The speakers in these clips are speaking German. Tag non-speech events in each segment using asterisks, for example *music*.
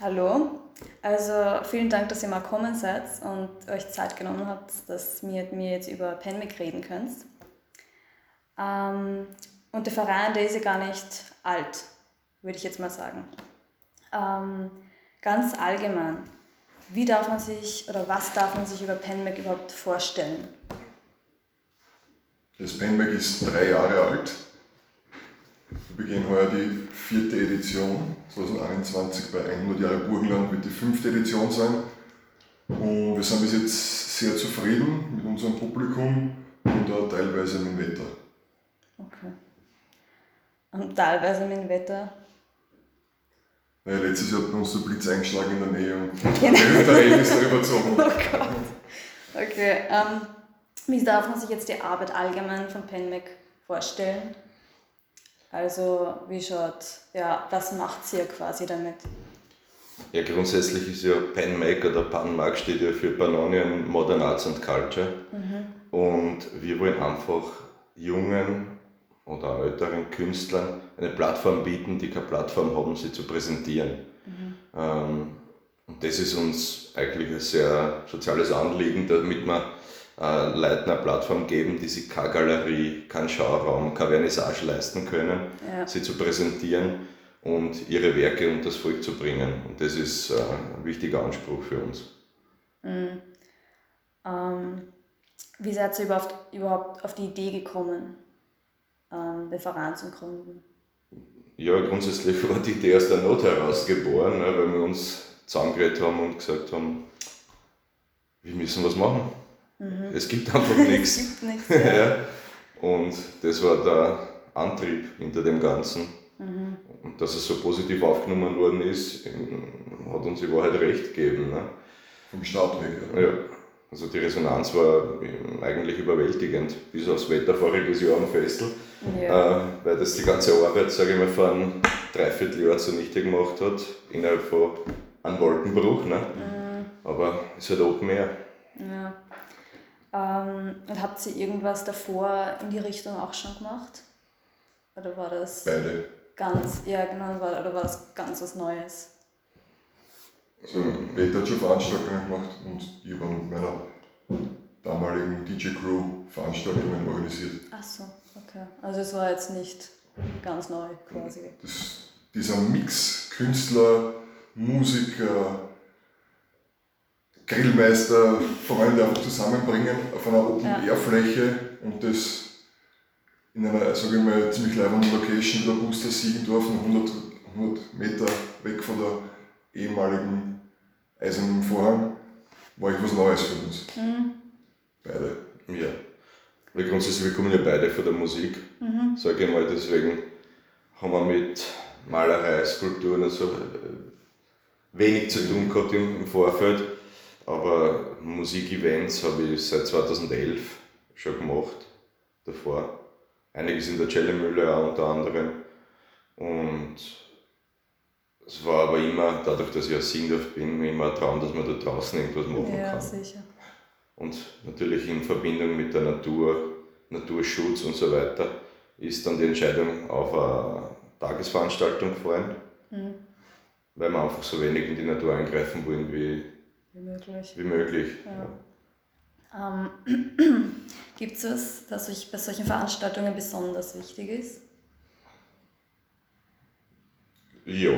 Hallo, also vielen Dank, dass ihr mal gekommen seid und euch Zeit genommen habt, dass ihr mit mir jetzt über Penmic reden könnt. Ähm, und der Verein, der ist ja gar nicht alt, würde ich jetzt mal sagen. Ähm, ganz allgemein, wie darf man sich oder was darf man sich über Penmac überhaupt vorstellen? Das Penmac ist drei Jahre alt. Wir beginnen heuer die vierte Edition, 2021 bei 100 Jahre Burgenland wird die fünfte Edition sein. Und wir sind bis jetzt sehr zufrieden mit unserem Publikum und auch teilweise mit dem Wetter. Okay. Und teilweise mit dem Wetter? Naja, letztes Jahr hat bei uns der Blitz eingeschlagen in der Nähe und genau. *laughs* der Regen ist da überzogen. Oh Gott. Okay, ähm, wie darf man sich jetzt die Arbeit allgemein von Penmac vorstellen? Also, wie schaut, ja, was macht ihr quasi damit? Ja, grundsätzlich ist ja Penmac oder Panmark steht ja für Pannonian Modern Arts and Culture. Mhm. Und wir wollen einfach jungen oder älteren Künstlern eine Plattform bieten, die keine Plattform haben, sie zu präsentieren. Mhm. Ähm, und das ist uns eigentlich ein sehr soziales Anliegen, damit wir äh, Leuten eine Plattform geben, die sich keine Galerie, keinen Schauraum, keine Vernissage leisten können, ja. sie zu präsentieren und ihre Werke unter das Volk zu bringen. Und das ist äh, ein wichtiger Anspruch für uns. Mhm. Ähm, wie seid ihr überhaupt, überhaupt auf die Idee gekommen, ähm, Verein zu gründen? Ja, grundsätzlich war die Idee aus der Not heraus geboren, ne, weil wir uns zusammengeredet haben und gesagt haben, wir müssen was machen. Mhm. Es gibt einfach nichts. *laughs* es gibt nichts. *laughs* Ja. ja. Und das war der Antrieb hinter dem Ganzen. Mhm. Und dass es so positiv aufgenommen worden ist, hat uns die Wahrheit recht gegeben. Ne? Vom Start weg. Ja. ja. Also die Resonanz war eigentlich überwältigend, bis aufs Wetter voriges Jahr am Festel, ja. äh, weil das die ganze Arbeit, sage ich mal, vor einem Dreivierteljahr zunichte gemacht hat, innerhalb von einem Wolkenbruch. Ne? Mhm. Aber es hat Open Air. Ja. Ähm, und habt ihr irgendwas davor in die Richtung auch schon gemacht? Oder war das Beide. ganz, ja genau, war, oder war das ganz was Neues? Also Peter hat schon Veranstaltungen gemacht und ich habe mit meiner damaligen DJ-Crew Veranstaltungen organisiert. Ach so, okay. Also es war jetzt nicht ganz neu quasi. Das, dieser Mix Künstler, Musiker, Grillmeister, Freunde einfach zusammenbringen auf einer Open-Air-Fläche und das in einer, sage ich mal, ziemlich leibenden Location wie der Booster Siegendorf, 100, 100 Meter weg von der ehemaligen Eisernen Vorhang war ich was Neues für uns. Mhm. Beide. Ja. Weil grundsätzlich, wir kommen ja beide von der Musik, mhm. sage ich mal, deswegen haben wir mit Malerei, Skulpturen und so äh, wenig zu tun gehabt im Vorfeld. Aber Musikevents habe ich seit 2011 schon gemacht, davor. Einiges in der Cellemühle auch unter anderem. Und es war aber immer, dadurch, dass ich aus Singdorf bin, immer ein Traum, dass man da draußen irgendwas machen ja, kann. Sicher. Und natürlich in Verbindung mit der Natur, Naturschutz und so weiter, ist dann die Entscheidung auf eine Tagesveranstaltung gefallen, mhm. weil wir einfach so wenig in die Natur eingreifen wollen wie, wie möglich. Wie möglich. Ja. Ähm, *clears throat* Gibt es was, das euch bei solchen Veranstaltungen besonders wichtig ist? Ja,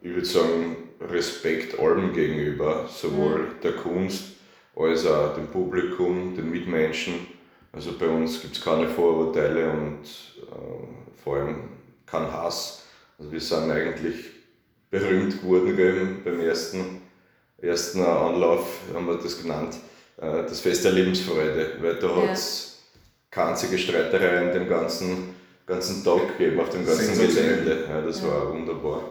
ich würde sagen, Respekt allem gegenüber, sowohl mhm. der Kunst als auch dem Publikum, den Mitmenschen. Also bei uns gibt es keine Vorurteile und äh, vor allem kein Hass. Also wir sind eigentlich berühmt geworden beim ersten, ersten Anlauf, haben wir das genannt, äh, das Fest der Lebensfreude, weil da ja. hat es keine einzige Streiterei dem ganzen, ganzen Tag gegeben, auf dem ganzen Gelände. Ja, das ja. war wunderbar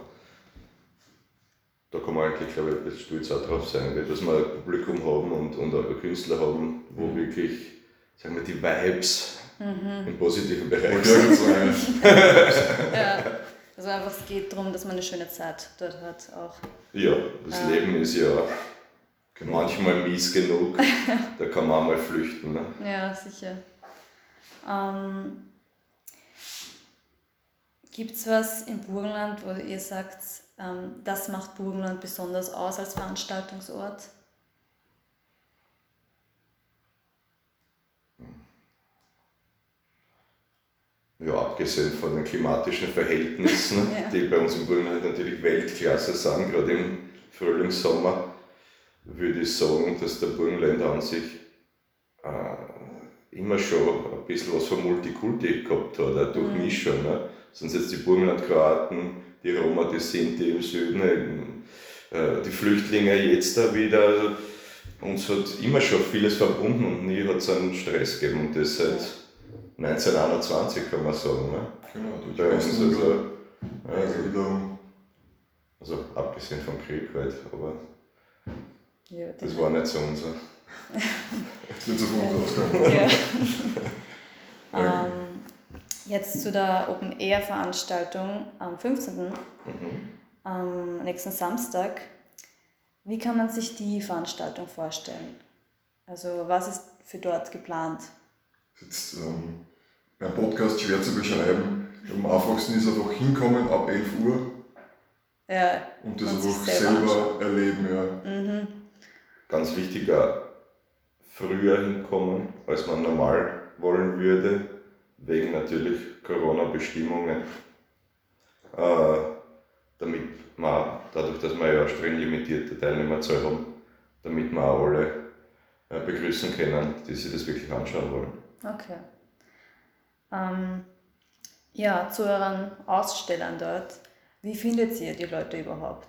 da kann man eigentlich, glaube ich, ein bisschen stolz auch drauf sein, dass wir ein Publikum haben und, und auch Künstler haben, wo mhm. wirklich, sagen wir, die Vibes mhm. im positiven Bereich sind. *laughs* ja. Also einfach, es geht darum, dass man eine schöne Zeit dort hat auch. Ja, das ja. Leben ist ja manchmal mies genug, *laughs* da kann man auch mal flüchten. Ne? Ja, sicher. Ähm, Gibt es was im Burgenland, wo ihr sagt, ähm, das macht Burgenland besonders aus als Veranstaltungsort? Ja, abgesehen von den klimatischen Verhältnissen, *laughs* ja. die bei uns im Burgenland natürlich Weltklasse sind, gerade im Frühling, Sommer, würde ich sagen, dass der Burgenländer an sich äh, immer schon ein bisschen was von Multikulti gehabt hat, eine Durchmischung. Mhm. Ne? Sind jetzt die Burgenland-Kroaten, die Roma, die Sinti im Süden, äh, die Flüchtlinge jetzt da wieder. Also, uns hat immer schon vieles verbunden und nie hat es einen Stress gegeben und das seit 1921 kann man sagen. Ne? Genau, durch uns also, also, also abgesehen vom Krieg halt, aber ja, das war nicht so unser. das wird so von uns ausgegangen. *laughs* Ja. ähm, jetzt zu der Open Air Veranstaltung am 15. Mhm. am nächsten Samstag. Wie kann man sich die Veranstaltung vorstellen? Also was ist für dort geplant? Jetzt ähm, beim Podcast schwer zu beschreiben. Am einfachsten ist einfach hinkommen ab 11 Uhr ja, und das einfach selber, selber erleben. Ja. Mhm. Ganz wichtiger, früher hinkommen, als man normal wollen würde, wegen natürlich Corona-Bestimmungen. Äh, damit man, dadurch, dass wir ja streng limitierte Teilnehmerzahl haben, damit wir auch alle äh, begrüßen können, die sich das wirklich anschauen wollen. Okay. Ähm, ja, zu euren Ausstellern dort. Wie findet ihr die Leute überhaupt?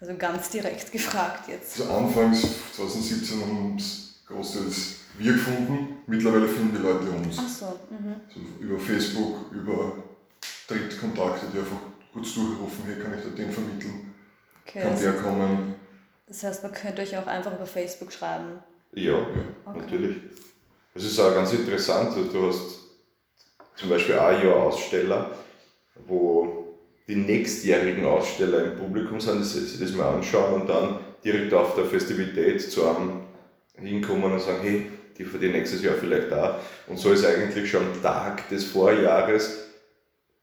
Also ganz direkt *laughs* gefragt jetzt. Also anfangs 2017 haben es großteils wir gefunden. Mittlerweile finden die Leute uns. Ach so. Mhm. so über Facebook, über Drittkontakte, die einfach kurz durchrufen, hier kann ich da den vermitteln. Okay, kann der kommen. Das heißt, man könnte euch auch einfach über Facebook schreiben. Ja, ja okay. natürlich. Es ist auch ganz interessant, du hast zum Beispiel ein Jahr Aussteller, wo die nächstjährigen Aussteller im Publikum sind, die sich das mal anschauen und dann direkt auf der Festivität zu einem hinkommen und sagen, hey, die verdienen nächstes Jahr vielleicht da. Und so ist eigentlich schon am Tag des Vorjahres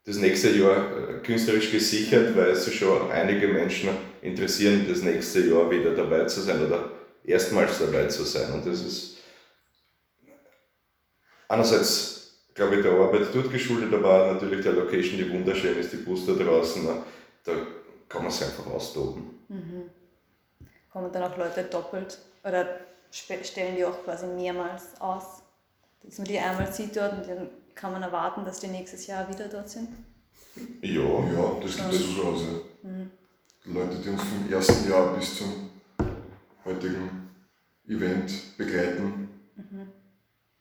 das nächste Jahr äh, künstlerisch gesichert, weil es schon einige Menschen interessieren, das nächste Jahr wieder dabei zu sein oder erstmals dabei zu sein. Und das ist einerseits glaube ich, der Arbeit dort geschuldet, aber natürlich der Location, die wunderschön ist, die Bus da draußen, da kann man sich einfach austoben. Mhm. Kommen dann auch Leute doppelt oder stellen die auch quasi mehrmals aus? Dass man die einmal sieht dort und dann kann man erwarten, dass die nächstes Jahr wieder dort sind? Ja, ja das gibt es durchaus. Ja. Mhm. Leute, die uns vom ersten Jahr bis zum heutigen Event begleiten, mhm.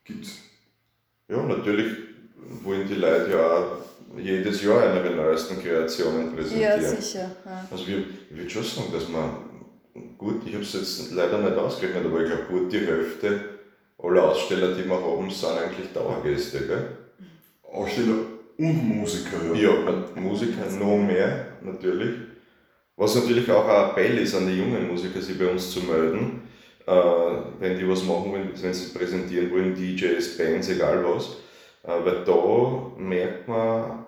gibt es. Ja, natürlich wollen die Leute ja auch jedes Jahr eine der neuesten Kreationen präsentieren. Ja, sicher. Ja. Also wir, ich würde schon sagen, dass man, gut, ich habe es jetzt leider nicht ausgerechnet, aber ich glaube, gut die Hälfte aller Aussteller, die wir haben, sind eigentlich Dauergäste. Gell? Aussteller und Musiker, ja. Ja, Musiker noch mehr, natürlich. Was natürlich auch ein Appell ist an die jungen Musiker, sich bei uns zu melden wenn die was machen wollen, wenn sie präsentieren wollen, DJs, Bands, egal was. Äh, weil da merkt man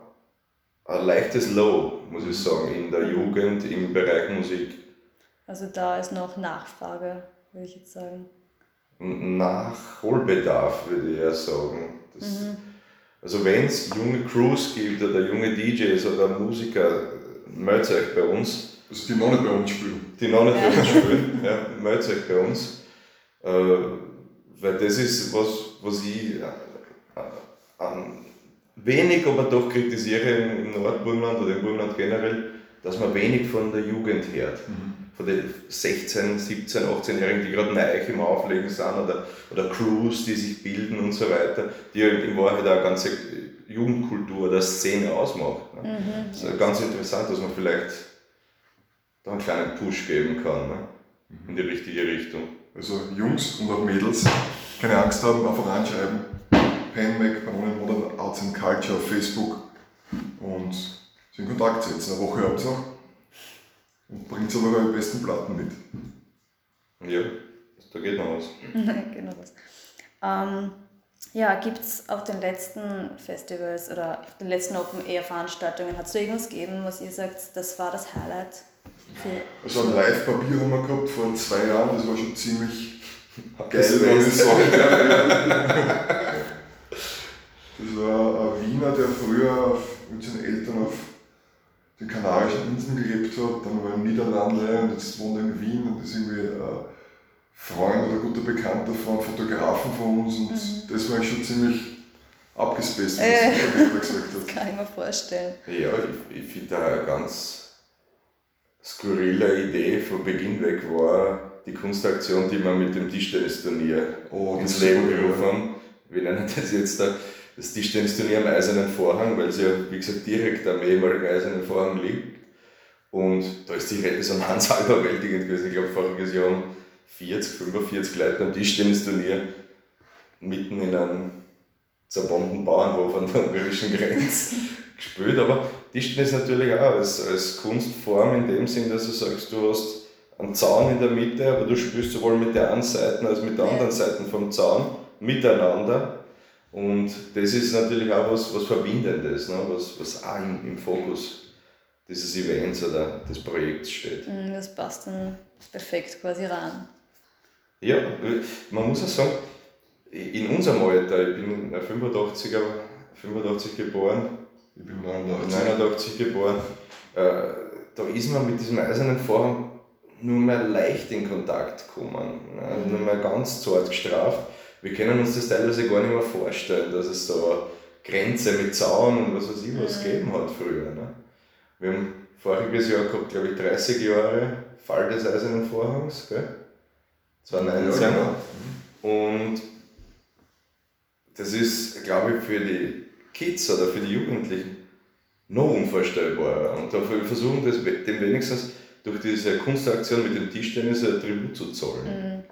ein leichtes Low, muss ich sagen, in der Jugend im Bereich Musik. Also da ist noch Nachfrage, würde ich jetzt sagen. Nachholbedarf, würde ich eher sagen. Das, mhm. Also wenn es junge Crews gibt oder junge DJs oder Musiker, meldet euch bei uns. Also die noch nicht bei uns spielen. Die noch nicht ja. bei uns spielen, ja, meldet euch bei uns. Äh, weil das ist was, was ich äh, an wenig, aber doch kritisiere im Nordburgenland oder im Burgenland generell, dass man wenig von der Jugend hört. Mhm. Von den 16, 17, 18-Jährigen, die gerade neu im Auflegen sind oder, oder Crews, die sich bilden und so weiter, die in Wahrheit auch eine ganze Jugendkultur oder Szene ausmacht. Ne? Mhm. Das ist ganz interessant, dass man vielleicht da einen kleinen Push geben kann ne? in die richtige Richtung. Also Jungs und auch Mädels, keine Angst haben, einfach anschreiben. PenMac, Banonen Modern Arts and Culture auf Facebook und sich in Kontakt setzen. Eine Woche habt ihr noch und bringt aber eure besten Platten mit. Ja, da geht noch was. *laughs* geht noch was. Ähm, ja, gibt es auf den letzten Festivals oder auf den letzten Open-Air-Veranstaltungen, hat es da irgendwas gegeben, was ihr sagt, das war das Highlight? Also ein Live-Papier haben wir gehabt vor zwei Jahren, das war schon ziemlich geil, muss ich sagen. Das war ein Wiener, der früher mit seinen Eltern auf den Kanarischen Inseln gelebt hat, dann war in Niederlande und jetzt wohnt er in Wien und ist irgendwie ein Freund oder guter Bekannter von Fotografen von uns und mhm. das war schon ziemlich abgespaced, was äh, der gesagt hat. *laughs* Das kann ich mir vorstellen. Ja, ich, ich finde da ganz skurrile Idee von Beginn weg war die Kunstaktion, die wir mit dem Tischtennisturnier oh, ins Leben gerufen haben. Wir nennen das jetzt da das Tischtennisturnier am Eisernen Vorhang, weil es ja, wie gesagt, direkt am ehemaligen Eisernen Vorhang liegt. Und da ist die Resonanz halt überwältigend gewesen. Ich glaube, voriges Jahr haben 40, 45 Leute am Tischtennisturnier mitten in einem zerbombten Bauernhof an der ungarischen Grenze *laughs* gespielt. Aber Tischtennis natürlich auch als, als Kunstform in dem Sinn, dass du sagst, du hast einen Zaun in der Mitte, aber du spielst sowohl mit der einen Seite als mit der anderen Seite vom Zaun miteinander. Und das ist natürlich auch was, was Verbindendes, ne? was, was auch im, im Fokus dieses Events oder des Projekts steht. Mm, das passt dann perfekt quasi rein. Ja, man muss auch sagen, in unserem Alter, ich bin 85er, 85 geboren, ich bin 89, 89 geboren, äh, da ist man mit diesem eisernen Vorhang nur mehr leicht in Kontakt gekommen, ne? nur mehr ganz zart gestraft wir können uns das teilweise gar nicht mehr vorstellen, dass es so Grenze mit Zaun und was weiß ich was mhm. gegeben hat früher. Ne? Wir haben voriges Jahr gehabt, glaube ich, 30 Jahre Fall des Eisernen Vorhangs, gell? 2019. Ja, genau. Und das ist, glaube ich, für die Kids oder für die Jugendlichen noch unvorstellbarer. Und dafür versuchen das dem wenigstens durch diese Kunstaktion mit dem Tischtennis ein Tribut zu zollen. Mhm.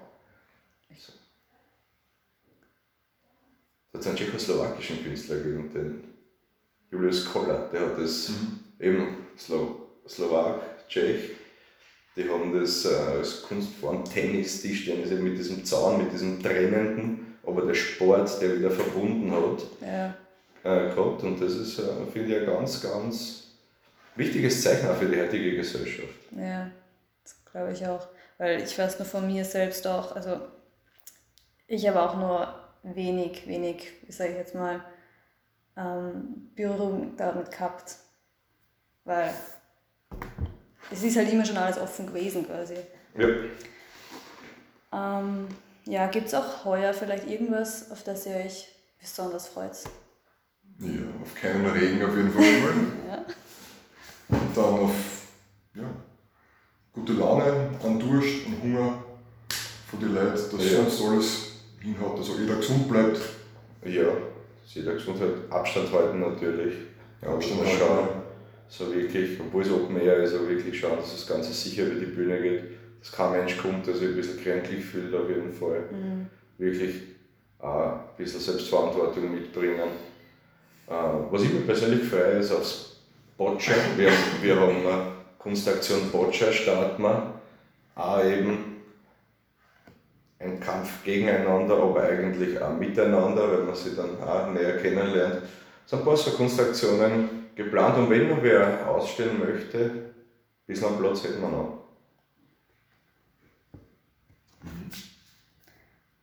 Da hat es einen tschechoslowakischen Künstler gegeben, den Julius Koller, der hat das mhm. eben Slo Slowak, Tschech, die haben das äh, als Kunstform Tennis, Tischtennis mit diesem Zaun, mit diesem trennenden, aber der Sport, der wieder verbunden hat, ja. Äh, gehabt. Und das ist, äh, finde ich, ein ganz, ganz wichtiges Zeichen auch für die heutige Gesellschaft. Ja, das glaube ich auch. Weil ich weiß nur von mir selbst auch, also ich habe auch nur wenig, wenig, wie sage ich jetzt mal, ähm, Berührung damit gehabt. Weil es ist halt immer schon alles offen gewesen quasi. Ja. Ähm, ja, gibt es auch heuer vielleicht irgendwas, auf das ihr euch besonders freut? Ja, auf keinen Regen auf jeden Fall *laughs* ja. Und dann auf ja, gute Laune, an Durst und Hunger von den Leuten, dass ja. sonst alles hinhaut, dass auch jeder gesund bleibt. Ja, dass jeder gesund hält. Abstand halten natürlich. Ja, Abstand halten. Schauen, so wirklich, obwohl es Open Air ist, auch wirklich schauen, dass das Ganze sicher über die Bühne geht, dass kein Mensch kommt, der sich ein bisschen kränklich fühlt auf jeden Fall. Mhm. Wirklich auch ein bisschen Selbstverantwortung mitbringen. Äh, was ich mir persönlich freue, ist aufs Boccia. Wir, wir haben eine Kunstaktion Boccia starten wir. Auch eben ein Kampf gegeneinander, aber eigentlich auch miteinander, weil man sie dann auch näher kennenlernt. Es sind ein paar so Kunstaktionen geplant und wenn noch wer ausstellen möchte, bisschen am Platz hätten wir noch.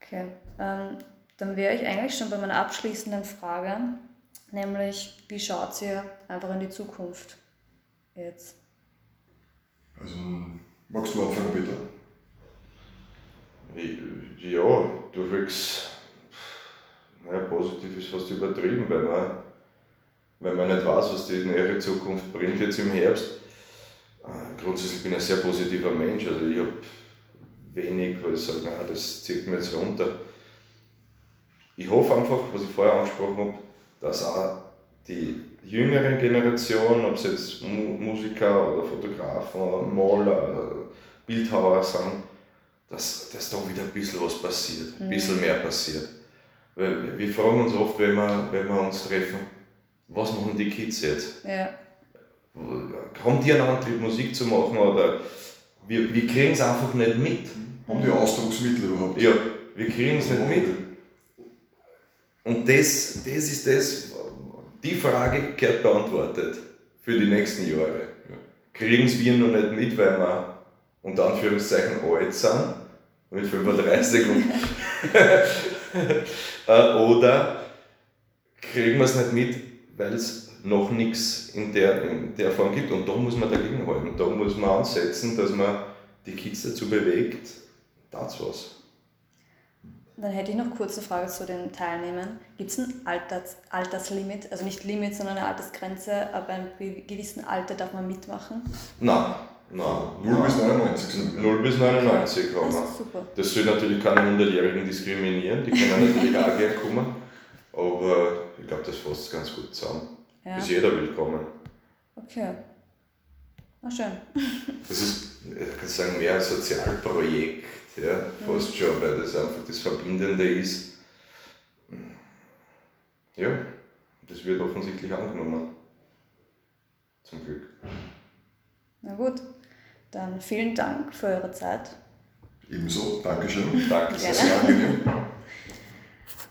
Okay, ähm, dann wäre ich eigentlich schon bei meiner abschließenden Frage, nämlich wie schaut ihr einfach in die Zukunft jetzt? Also, magst du anfangen bitte? Ja, durchwegs, naja, positiv ist fast übertrieben, weil man, weil man nicht weiß, was die nähere Zukunft bringt jetzt im Herbst. Äh, grundsätzlich bin ich ein sehr positiver Mensch, also ich habe wenig, weil ich sage, nein, das zieht mir jetzt runter. Ich hoffe einfach, was ich vorher angesprochen habe, dass auch die jüngere Generation, ob es jetzt Musiker oder Fotografen oder Maler, Bildhauer sind, dass, dass da wieder ein bisschen was passiert, ein bisschen mehr passiert. Weil wir fragen uns oft, wenn wir, wenn wir uns treffen, was machen die Kids jetzt? Ja. Haben die einen Antrieb, Musik zu machen oder wir, wir kriegen es einfach nicht mit? Haben die Ausdrucksmittel überhaupt? Ja, wir kriegen es nicht mit. Und das, das ist das, die Frage gehört beantwortet für die nächsten Jahre. Kriegen es wir noch nicht mit, weil wir unter Anführungszeichen alt sind, mit 35 und *laughs* äh, oder kriegen wir es nicht mit, weil es noch nichts in der, in der Form gibt. Und da muss man dagegen halten. Da muss man ansetzen, dass man die Kids dazu bewegt, das was. Dann hätte ich noch kurz eine Frage zu den Teilnehmern. Gibt es ein Alters, Alterslimit, also nicht Limit, sondern eine Altersgrenze, ab einem gewissen Alter darf man mitmachen? Nein, nein. 0 bis 99 sind 0 bis 99 haben Das wir. ist super. Das soll natürlich keine Minderjährigen diskriminieren, die können natürlich auch gerne kommen. Aber ich glaube, das fasst ganz gut zusammen. Ja. Ist jeder willkommen. Okay. Na schön. Das ist, ich kann sagen, mehr ein Sozialprojekt, ja, fast schon, weil das einfach das Verbindende ist. Ja, das wird offensichtlich angenommen. Zum Glück. Na gut. Dann vielen Dank für eure Zeit. Ebenso, Dankeschön. *laughs* Danke Gerne. sehr. Sehr angenehm.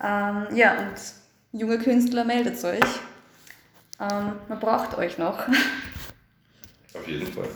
Ähm, ja, und junge Künstler, meldet euch. Ähm, man braucht euch noch. Auf jeden Fall.